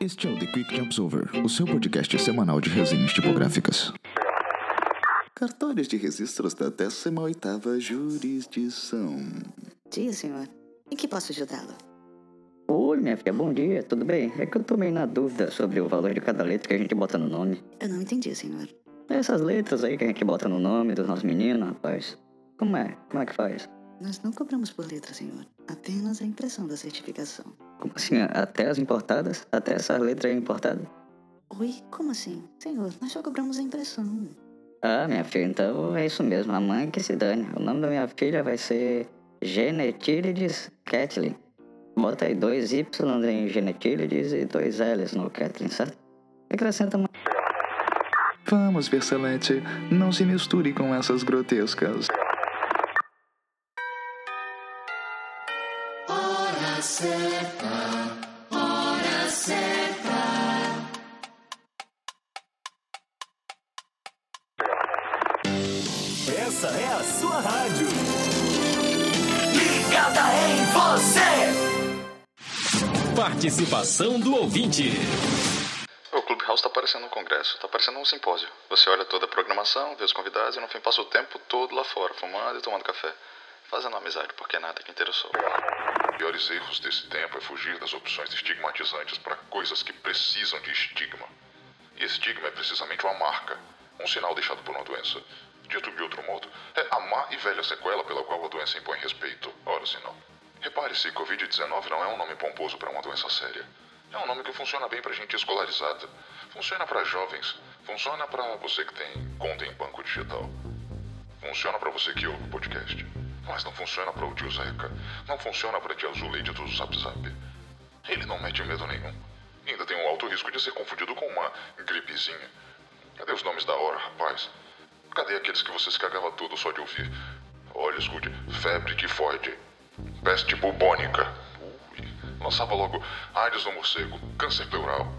Este é o The Quick Jumps Over, o seu podcast semanal de resenhas tipográficas. Cartórios de registros da 18ª Jurisdição. Dia, senhor. Em que posso ajudá-lo? Oi, minha filha, bom dia, tudo bem? É que eu tô meio na dúvida sobre o valor de cada letra que a gente bota no nome. Eu não entendi, senhor. Essas letras aí que a gente bota no nome dos nossos meninos, rapaz. Como é? Como é que faz? Nós não cobramos por letra, senhor. Apenas a impressão da certificação. Como assim? Até as importadas? Até essa letra é importada? Oi, como assim? Senhor, nós só cobramos a impressão. Ah, minha filha, então é isso mesmo. A mãe que se dane. O nome da minha filha vai ser Genetílides Kathleen. Bota aí dois Y em Genetílides e dois L's no Kathleen, certo? Acrescenta mais. Vamos, Versalete, não se misture com essas grotescas. Essa é a sua rádio. Ligada em você. Participação do ouvinte. O Clubhouse tá parecendo um congresso, tá parecendo um simpósio. Você olha toda a programação, vê os convidados e no fim passa o tempo todo lá fora, fumando e tomando café. Fazendo amizade, porque nada que interessou. piores erros desse tempo é fugir das opções estigmatizantes para coisas que precisam de estigma. E estigma é precisamente uma marca, um sinal deixado por uma doença. Dito de outro modo, é a má e velha sequela pela qual a doença impõe respeito, ora se não. Repare-se, Covid-19 não é um nome pomposo para uma doença séria. É um nome que funciona bem para gente escolarizada. Funciona para jovens. Funciona para você que tem conta em banco digital. Funciona para você que ouve o podcast. Mas não funciona para o tio Zeca. Não funciona para a tia Zuleide do Zap Zap. Ele não mete medo nenhum. Ainda tem um alto risco de ser confundido com uma gripezinha. Cadê os nomes da hora, rapaz? Cadê aqueles que você se cagava tudo só de ouvir? Olha, escute, febre tifoide, peste bubônica. Ui, lançava logo AIDS no morcego, câncer pleural,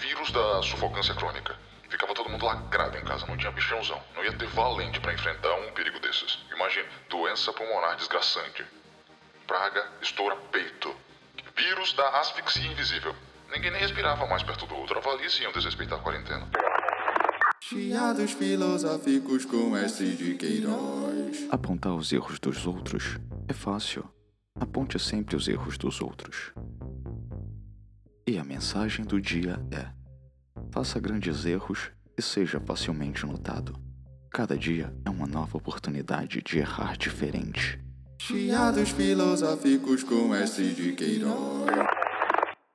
vírus da sufocância crônica. Ficava todo mundo lacrado em casa, não tinha bichãozão. Não ia ter valente para enfrentar um perigo desses. Imagine, doença pulmonar desgraçante. Praga estoura peito. Vírus da asfixia invisível. Ninguém nem respirava mais perto do outro. Avalie se iam desrespeitar a quarentena. Chiados filosóficos com S de Queiroz. Apontar os erros dos outros é fácil. Aponte sempre os erros dos outros. E a mensagem do dia é: faça grandes erros e seja facilmente notado. Cada dia é uma nova oportunidade de errar diferente. Chiados filosóficos com S de Queiroz.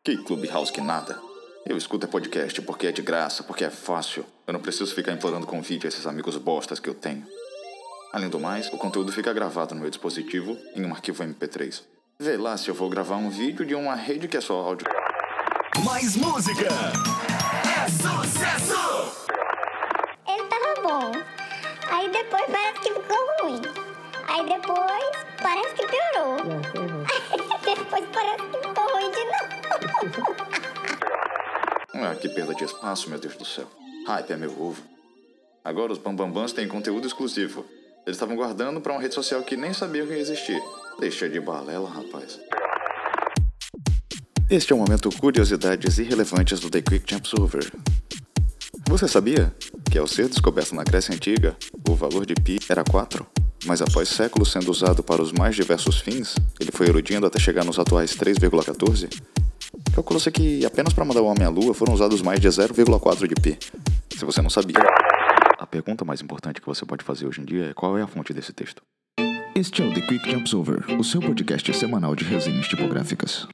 Que Clubhouse que nada. Eu escuto é podcast porque é de graça, porque é fácil. Eu não preciso ficar implorando convite a esses amigos bostas que eu tenho. Além do mais, o conteúdo fica gravado no meu dispositivo em um arquivo MP3. Vê lá se eu vou gravar um vídeo de uma rede que é só áudio. Mais música. É sucesso. Ele tava bom. Aí depois parece que ficou ruim. Aí depois parece que piorou. Aí depois parece que ficou ruim de novo. Ah, que perda de espaço, meu Deus do céu. Hype é meu ovo. Agora os bambambãs têm conteúdo exclusivo. Eles estavam guardando pra uma rede social que nem sabiam que ia existir. Deixa de balela, rapaz. Este é o momento curiosidades irrelevantes do The Quick Jumps Over. Você sabia que ao ser descoberto na Grécia Antiga, o valor de pi era 4? Mas após séculos sendo usado para os mais diversos fins, ele foi erudindo até chegar nos atuais 3,14? Calcula-se que apenas para mandar o homem à lua foram usados mais de 0,4 de pi. Se você não sabia. A pergunta mais importante que você pode fazer hoje em dia é qual é a fonte desse texto. Este é o The Quick Jumps Over, o seu podcast semanal de resenhas tipográficas.